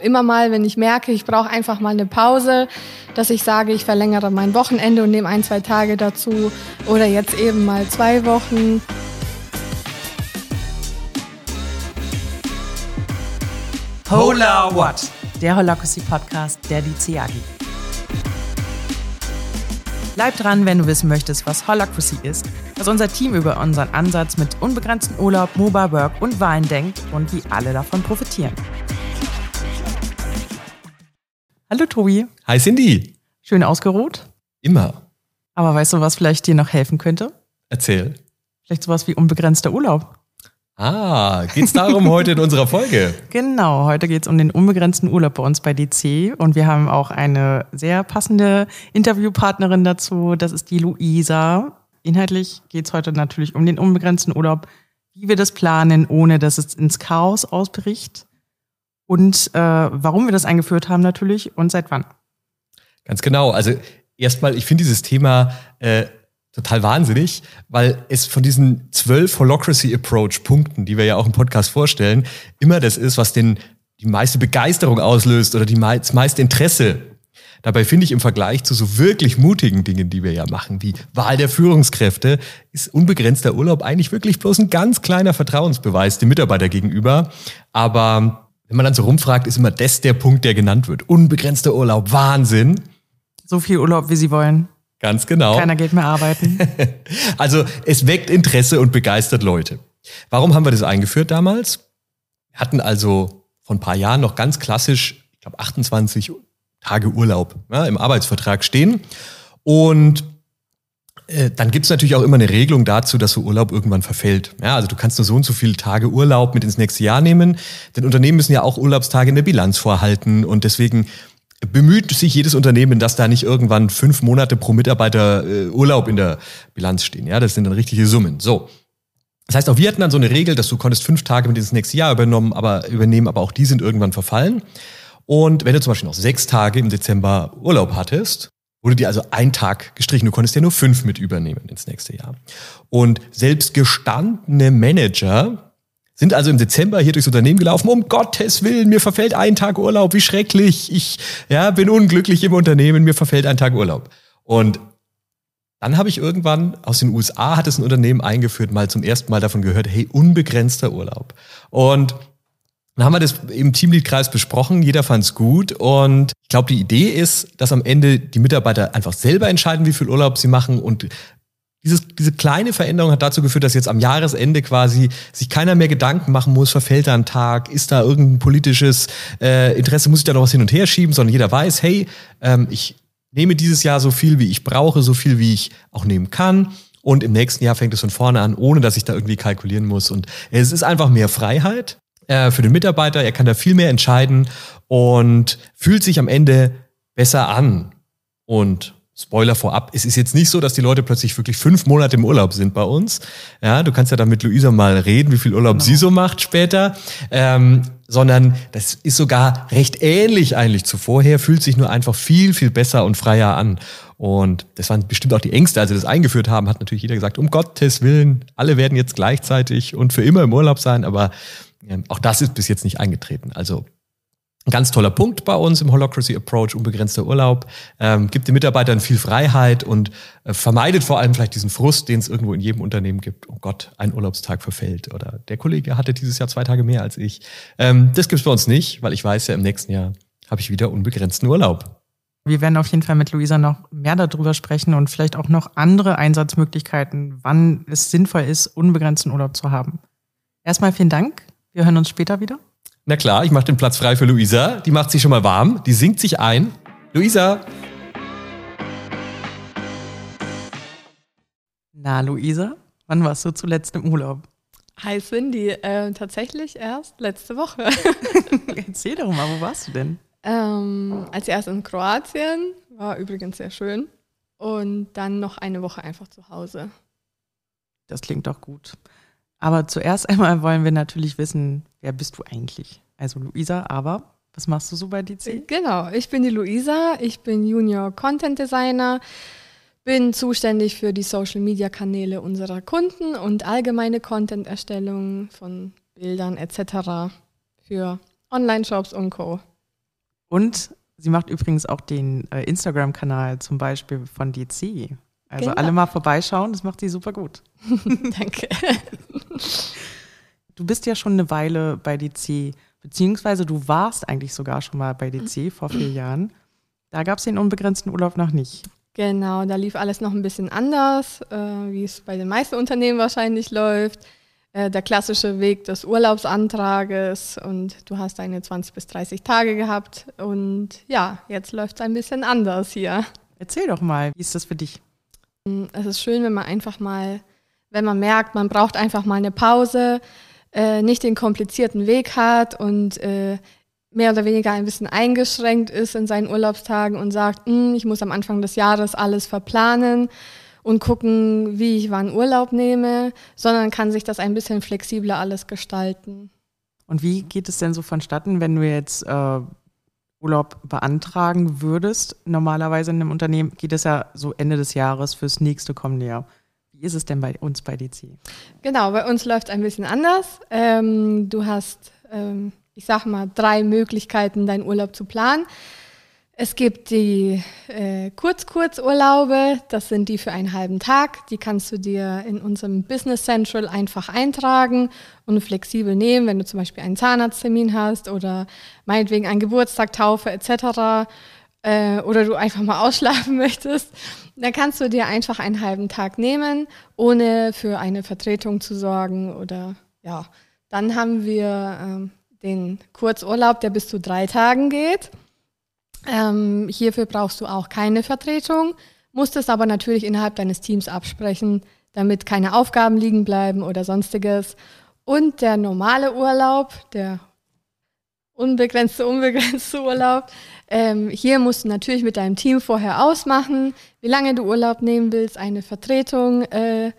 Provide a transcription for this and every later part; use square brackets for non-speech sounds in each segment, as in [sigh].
Immer mal, wenn ich merke, ich brauche einfach mal eine Pause, dass ich sage, ich verlängere mein Wochenende und nehme ein, zwei Tage dazu oder jetzt eben mal zwei Wochen. Hola What? Der Holacracy Podcast der DCAG. Bleib dran, wenn du wissen möchtest, was Holacracy ist, was unser Team über unseren Ansatz mit unbegrenztem Urlaub, Mobile Work und Wahlen denkt und wie alle davon profitieren. Hallo Tobi. Hi Cindy. Schön ausgeruht? Immer. Aber weißt du, was vielleicht dir noch helfen könnte? Erzähl. Vielleicht sowas wie unbegrenzter Urlaub. Ah, geht's darum heute in unserer Folge? [laughs] Genau, heute geht's um den unbegrenzten Urlaub bei uns bei DC und wir haben auch eine sehr passende Interviewpartnerin dazu. Das ist die Luisa. Inhaltlich geht's heute natürlich um den unbegrenzten Urlaub, wie wir das planen, ohne dass es ins Chaos ausbricht und äh, warum wir das eingeführt haben natürlich und seit wann. Ganz genau. Also erstmal, ich finde dieses Thema äh, total wahnsinnig, weil es von diesen zwölf Holocracy Approach Punkten, die wir ja auch im Podcast vorstellen, immer das ist, was den die meiste Begeisterung auslöst oder die mei das meiste Interesse. Dabei finde ich im Vergleich zu so wirklich mutigen Dingen, die wir ja machen, wie Wahl der Führungskräfte, ist unbegrenzter Urlaub eigentlich wirklich bloß ein ganz kleiner Vertrauensbeweis dem Mitarbeiter gegenüber. Aber wenn man dann so rumfragt, ist immer das der Punkt, der genannt wird. Unbegrenzter Urlaub, Wahnsinn. So viel Urlaub, wie Sie wollen. Ganz genau. Keiner geht mehr arbeiten. [laughs] also es weckt Interesse und begeistert Leute. Warum haben wir das eingeführt damals? Wir hatten also vor ein paar Jahren noch ganz klassisch, ich glaube 28 Tage Urlaub ja, im Arbeitsvertrag stehen. Und dann gibt's natürlich auch immer eine Regelung dazu, dass so Urlaub irgendwann verfällt. Ja, also du kannst nur so und so viele Tage Urlaub mit ins nächste Jahr nehmen. Denn Unternehmen müssen ja auch Urlaubstage in der Bilanz vorhalten und deswegen bemüht sich jedes Unternehmen, dass da nicht irgendwann fünf Monate pro Mitarbeiter äh, Urlaub in der Bilanz stehen. Ja, das sind dann richtige Summen. So. Das heißt, auch wir hatten dann so eine Regel, dass du konntest fünf Tage mit ins nächste Jahr übernommen, aber übernehmen, aber auch die sind irgendwann verfallen. Und wenn du zum Beispiel noch sechs Tage im Dezember Urlaub hattest, wurde dir also ein Tag gestrichen. Du konntest ja nur fünf mit übernehmen ins nächste Jahr. Und selbst gestandene Manager sind also im Dezember hier durchs Unternehmen gelaufen. Um Gottes Willen, mir verfällt ein Tag Urlaub. Wie schrecklich. Ich ja, bin unglücklich im Unternehmen. Mir verfällt ein Tag Urlaub. Und dann habe ich irgendwann aus den USA hat es ein Unternehmen eingeführt, mal zum ersten Mal davon gehört, hey, unbegrenzter Urlaub. Und dann haben wir das im Teamleadkreis besprochen, jeder fand es gut und ich glaube, die Idee ist, dass am Ende die Mitarbeiter einfach selber entscheiden, wie viel Urlaub sie machen und dieses, diese kleine Veränderung hat dazu geführt, dass jetzt am Jahresende quasi sich keiner mehr Gedanken machen muss, verfällt da ein Tag, ist da irgendein politisches äh, Interesse, muss ich da noch was hin und her schieben, sondern jeder weiß, hey, ähm, ich nehme dieses Jahr so viel, wie ich brauche, so viel, wie ich auch nehmen kann. Und im nächsten Jahr fängt es von vorne an, ohne dass ich da irgendwie kalkulieren muss. Und es ist einfach mehr Freiheit äh, für den Mitarbeiter. Er kann da viel mehr entscheiden und fühlt sich am Ende besser an. Und Spoiler vorab, es ist jetzt nicht so, dass die Leute plötzlich wirklich fünf Monate im Urlaub sind bei uns. Ja, du kannst ja dann mit Luisa mal reden, wie viel Urlaub genau. sie so macht später. Ähm, sondern das ist sogar recht ähnlich eigentlich zu vorher, fühlt sich nur einfach viel, viel besser und freier an. Und das waren bestimmt auch die Ängste, als sie das eingeführt haben, hat natürlich jeder gesagt, um Gottes Willen, alle werden jetzt gleichzeitig und für immer im Urlaub sein, aber auch das ist bis jetzt nicht eingetreten. Also ein ganz toller Punkt bei uns im Holocracy Approach, unbegrenzter Urlaub, ähm, gibt den Mitarbeitern viel Freiheit und äh, vermeidet vor allem vielleicht diesen Frust, den es irgendwo in jedem Unternehmen gibt. Oh Gott, ein Urlaubstag verfällt oder der Kollege hatte dieses Jahr zwei Tage mehr als ich. Ähm, das gibt's bei uns nicht, weil ich weiß ja, im nächsten Jahr habe ich wieder unbegrenzten Urlaub. Wir werden auf jeden Fall mit Luisa noch mehr darüber sprechen und vielleicht auch noch andere Einsatzmöglichkeiten, wann es sinnvoll ist, unbegrenzten Urlaub zu haben. Erstmal vielen Dank wir hören uns später wieder. Na klar, ich mache den Platz frei für Luisa. Die macht sich schon mal warm. Die singt sich ein. Luisa. Na, Luisa, wann warst du zuletzt im Urlaub? Hi Cindy, äh, tatsächlich erst letzte Woche. [laughs] Erzähl doch mal, wo warst du denn? Ähm, als erst in Kroatien, war übrigens sehr schön. Und dann noch eine Woche einfach zu Hause. Das klingt doch gut. Aber zuerst [laughs] einmal wollen wir natürlich wissen, wer bist du eigentlich? Also Luisa, aber was machst du so bei DC? Genau, ich bin die Luisa, ich bin Junior Content Designer, bin zuständig für die Social Media Kanäle unserer Kunden und allgemeine Content Erstellung von Bildern etc. für Online-Shops und Co. Und sie macht übrigens auch den äh, Instagram-Kanal zum Beispiel von DC. Also Genau. alle mal vorbeischauen, das macht sie super gut. [laughs] Danke. Du bist ja schon eine Weile bei DC, beziehungsweise du warst eigentlich sogar schon mal bei DC vor vier Jahren. Da gab es den unbegrenzten Urlaub noch nicht. Genau, da lief alles noch ein bisschen anders, äh, wie es bei den meisten Unternehmen wahrscheinlich läuft. Äh, der klassische Weg des Urlaubsantrages und du hast deine 20 bis 30 Tage gehabt und ja, jetzt läuft es ein bisschen anders hier. Erzähl doch mal, wie ist das für dich? Es ist schön, wenn man einfach mal, wenn man merkt, man braucht einfach mal eine Pause, äh, nicht den komplizierten Weg hat und äh, mehr oder weniger ein bisschen eingeschränkt ist in seinen Urlaubstagen und sagt, "Hm, ich muss am Anfang des Jahres alles verplanen und gucken, wie ich wann Urlaub nehme, sondern kann sich das ein bisschen flexibler alles gestalten. Und wie geht es denn so vonstatten, wenn du jetzt äh, Urlaub beantragen würdest? Normalerweise in einem Unternehmen geht es ja so Ende des Jahres fürs nächste kommende Jahr. Wie ist es denn bei uns bei DC? Genau, bei uns läuft ein bisschen anders. Ähm, du hast, ähm, ich sag mal, drei Möglichkeiten, deinen Urlaub zu planen. Es gibt die äh, Kurz-Kurz-Urlaube, das sind die für einen halben Tag. Die kannst du dir in unserem Business Central einfach eintragen und flexibel nehmen, wenn du zum Beispiel einen Zahnarzttermin hast oder meinetwegen einen Geburtstag, Taufe etc. Äh, oder du einfach mal [laughs] ausschlafen möchtest. Dann kannst du dir einfach einen halben Tag nehmen, ohne für eine Vertretung zu sorgen oder ja. Dann haben wir ähm, den Kurzurlaub, der bis zu drei Tagen geht. Ähm, hierfür brauchst du auch keine Vertretung, musst es aber natürlich innerhalb deines Teams absprechen, damit keine Aufgaben liegen bleiben oder sonstiges. Und der normale Urlaub, der unbegrenzte, [laughs] unbegrenzte Urlaub, ähm, hier musst du natürlich mit deinem Team vorher ausmachen, wie lange du Urlaub nehmen willst, eine Vertretung, äh,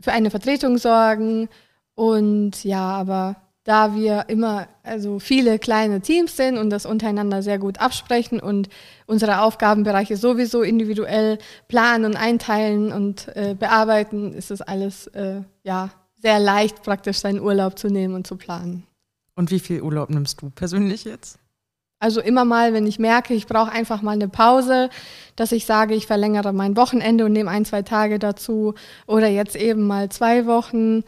für eine Vertretung sorgen. Und ja, aber da wir immer also viele kleine Teams sind und das untereinander sehr gut absprechen und unsere Aufgabenbereiche sowieso individuell planen und einteilen und äh, bearbeiten, ist es alles äh, ja sehr leicht praktisch seinen Urlaub zu nehmen und zu planen. Und wie viel Urlaub nimmst du persönlich jetzt? Also immer mal, wenn ich merke, ich brauche einfach mal eine Pause, dass ich sage, ich verlängere mein Wochenende und nehme ein, zwei Tage dazu oder jetzt eben mal zwei Wochen.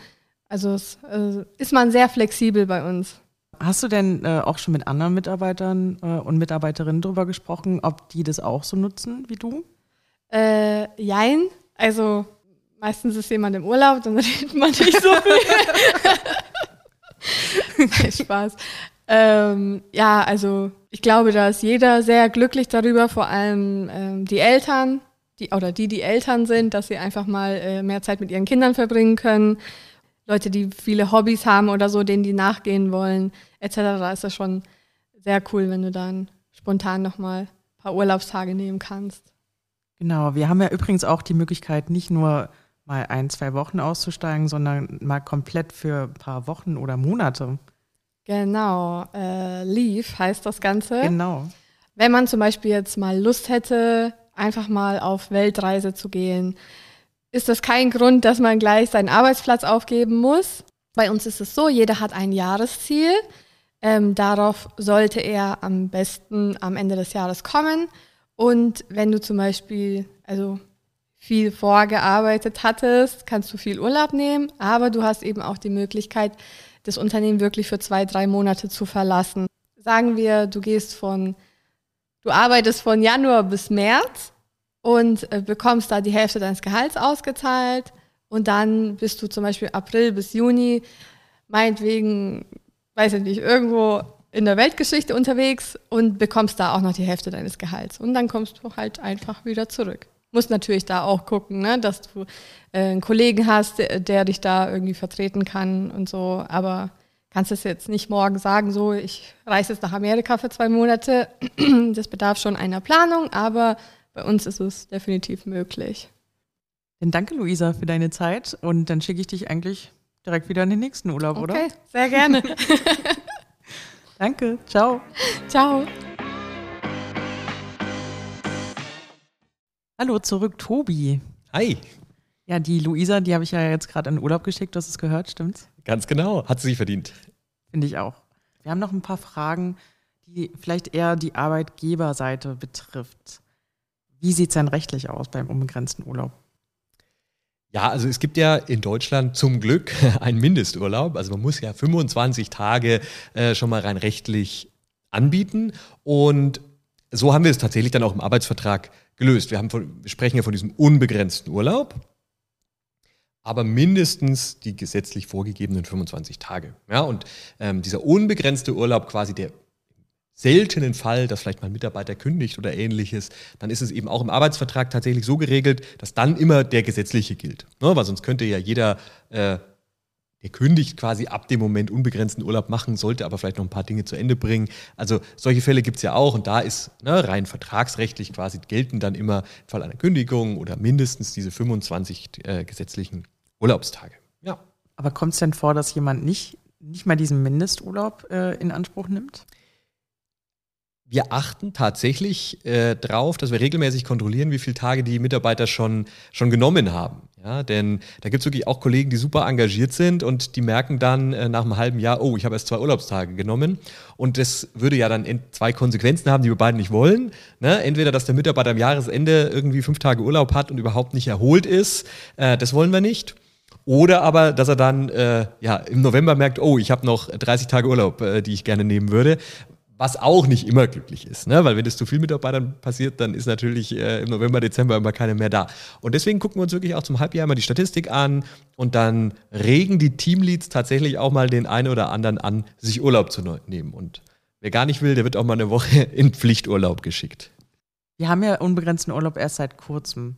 Also es äh, ist man sehr flexibel bei uns. Hast du denn äh, auch schon mit anderen Mitarbeitern äh, und Mitarbeiterinnen darüber gesprochen, ob die das auch so nutzen wie du? Äh, jein, also meistens ist jemand im Urlaub, dann [laughs] redet man nicht so viel. Nein, Spaß. Ähm, ja, also ich glaube, da ist jeder sehr glücklich darüber, vor allem ähm, die Eltern, die, oder die, die Eltern sind, dass sie einfach mal äh, mehr Zeit mit ihren Kindern verbringen können. Leute, die viele Hobbys haben oder so, denen die nachgehen wollen, etc. Da ist das schon sehr cool, wenn du dann spontan nochmal ein paar Urlaubstage nehmen kannst. Genau, wir haben ja übrigens auch die Möglichkeit, nicht nur mal ein, zwei Wochen auszusteigen, sondern mal komplett für ein paar Wochen oder Monate. Genau, äh, Leave heißt das Ganze. Genau. Wenn man zum Beispiel jetzt mal Lust hätte, einfach mal auf Weltreise zu gehen, ist das kein Grund, dass man gleich seinen Arbeitsplatz aufgeben muss. Bei uns ist es so, jeder hat ein Jahresziel. Ähm, darauf sollte er am besten am Ende des Jahres kommen. Und wenn du zum Beispiel also viel vorgearbeitet hattest, kannst du viel Urlaub nehmen, aber du hast eben auch die Möglichkeit, das Unternehmen wirklich für zwei, drei Monate zu verlassen. Sagen wir, du gehst von, du arbeitest von Januar bis März und äh, bekommst da die Hälfte deines Gehalts ausgezahlt und dann bist du zum Beispiel April bis Juni meinetwegen, weiß ich nicht, irgendwo in der Weltgeschichte unterwegs und bekommst da auch noch die Hälfte deines Gehalts. Und dann kommst du halt einfach wieder zurück. Musst natürlich da auch gucken, ne, dass du äh, einen Kollegen hast, der, der dich da irgendwie vertreten kann und so. Aber kannst es jetzt nicht morgen sagen, so, ich reise jetzt nach Amerika für zwei Monate. Das bedarf schon einer Planung, aber bei uns ist es definitiv möglich. Dann danke, Luisa, für deine Zeit und dann schicke ich dich eigentlich direkt wieder in den nächsten Urlaub, oder? Okay, sehr gerne. [laughs] Danke, ciao. Ciao. Hallo zurück, Tobi. Hi, Ja, die Luisa, die habe ich ja jetzt gerade in den Urlaub geschickt, du hast es gehört, stimmt's? ganz genau. Hat sie sich verdient. Finde ich auch. Wir haben noch ein paar Fragen, die vielleicht eher die Arbeitgeberseite betrifft. Wie sieht es denn rechtlich aus beim unbegrenzten Urlaub? Ja, also es gibt ja in Deutschland zum Glück [laughs] einen Mindesturlaub. Also man muss ja 25 Tage äh, schon mal rein rechtlich anbieten. Und so haben wir es tatsächlich dann auch im Arbeitsvertrag gelöst. Wir, haben von, wir sprechen ja von diesem unbegrenzten Urlaub, aber mindestens die gesetzlich vorgegebenen 25 Tage. Ja, und ähm, dieser unbegrenzte Urlaub, quasi der seltenen Fall, dass vielleicht mal ein Mitarbeiter kündigt oder ähnliches, dann ist es eben auch im Arbeitsvertrag tatsächlich so geregelt, dass dann immer der gesetzliche gilt. Ne? Weil sonst könnte ja jeder, äh, der kündigt, quasi ab dem Moment unbegrenzten Urlaub machen, sollte aber vielleicht noch ein paar Dinge zu Ende bringen. Also solche Fälle gibt es ja auch und da ist ne, rein vertragsrechtlich quasi gelten dann immer im Fall einer Kündigung oder mindestens diese 25 äh, gesetzlichen Urlaubstage. Ja. Aber kommt es denn vor, dass jemand nicht, nicht mal diesen Mindesturlaub äh, in Anspruch nimmt? Wir achten tatsächlich äh, drauf, dass wir regelmäßig kontrollieren, wie viele Tage die Mitarbeiter schon, schon genommen haben. Ja, denn da gibt es wirklich auch Kollegen, die super engagiert sind und die merken dann äh, nach einem halben Jahr, oh, ich habe erst zwei Urlaubstage genommen. Und das würde ja dann zwei Konsequenzen haben, die wir beide nicht wollen. Ne? Entweder, dass der Mitarbeiter am Jahresende irgendwie fünf Tage Urlaub hat und überhaupt nicht erholt ist. Äh, das wollen wir nicht. Oder aber, dass er dann äh, ja, im November merkt, oh, ich habe noch 30 Tage Urlaub, äh, die ich gerne nehmen würde was auch nicht immer glücklich ist, ne? weil wenn es zu viel Mitarbeitern passiert, dann ist natürlich äh, im November, Dezember immer keine mehr da. Und deswegen gucken wir uns wirklich auch zum Halbjahr mal die Statistik an und dann regen die Teamleads tatsächlich auch mal den einen oder anderen an, sich Urlaub zu nehmen. Und wer gar nicht will, der wird auch mal eine Woche [laughs] in Pflichturlaub geschickt. Wir haben ja unbegrenzten Urlaub erst seit kurzem.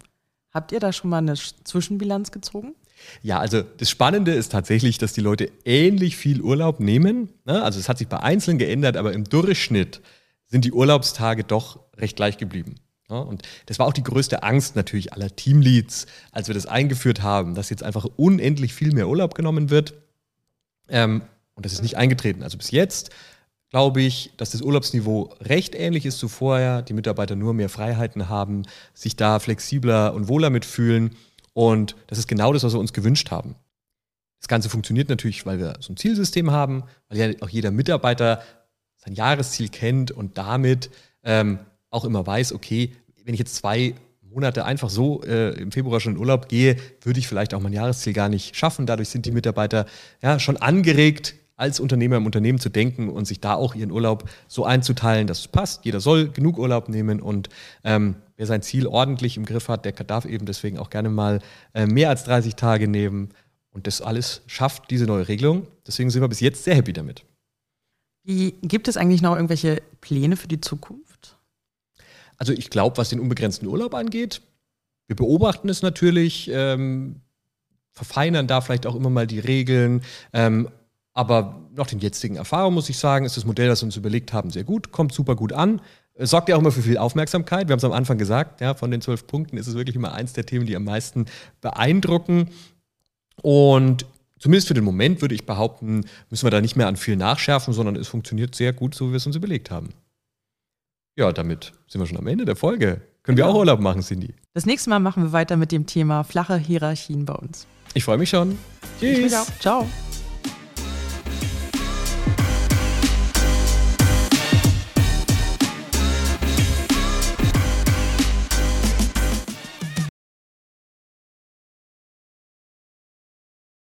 Habt ihr da schon mal eine Zwischenbilanz gezogen? Ja, also das Spannende ist tatsächlich, dass die Leute ähnlich viel Urlaub nehmen. Ne? Also es hat sich bei Einzelnen geändert, aber im Durchschnitt sind die Urlaubstage doch recht gleich geblieben. Und das war auch die größte Angst natürlich aller Teamleads, als wir das eingeführt haben, dass jetzt einfach unendlich viel mehr Urlaub genommen wird. Ähm, und das ist nicht eingetreten. Also bis jetzt glaube ich, dass das Urlaubsniveau recht ähnlich ist zu vorher. Die Mitarbeiter nur mehr Freiheiten haben, sich da flexibler und wohler mitfühlen. Und das ist genau das, was wir uns gewünscht haben. Das Ganze funktioniert natürlich, weil wir so ein Zielsystem haben, weil ja auch jeder Mitarbeiter sein Jahresziel kennt und damit ähm, auch immer weiß, okay, wenn ich jetzt zwei Monate einfach so äh, im Februar schon in Urlaub gehe, würde ich vielleicht auch mein Jahresziel gar nicht schaffen. Dadurch sind die Mitarbeiter ja schon angeregt, als Unternehmer im Unternehmen zu denken und sich da auch ihren Urlaub so einzuteilen, dass es passt. Jeder soll genug Urlaub nehmen und ähm, wer sein Ziel ordentlich im Griff hat, der darf eben deswegen auch gerne mal äh, mehr als 30 Tage nehmen. Und das alles schafft diese neue Regelung. Deswegen sind wir bis jetzt sehr happy damit. Wie, gibt es eigentlich noch irgendwelche Pläne für die Zukunft? Also ich glaube, was den unbegrenzten Urlaub angeht, wir beobachten es natürlich, ähm, verfeinern da vielleicht auch immer mal die Regeln. Ähm, aber nach den jetzigen Erfahrungen muss ich sagen, ist das Modell, das wir uns überlegt haben, sehr gut, kommt super gut an. Es sorgt ja auch immer für viel Aufmerksamkeit. Wir haben es am Anfang gesagt, ja, von den zwölf Punkten ist es wirklich immer eins der Themen, die am meisten beeindrucken. Und zumindest für den Moment würde ich behaupten, müssen wir da nicht mehr an viel nachschärfen, sondern es funktioniert sehr gut, so wie wir es uns überlegt haben. Ja, damit sind wir schon am Ende der Folge. Können genau. wir auch Urlaub machen, Cindy? Das nächste Mal machen wir weiter mit dem Thema flache Hierarchien bei uns. Ich freue mich schon. Tschüss. Ciao.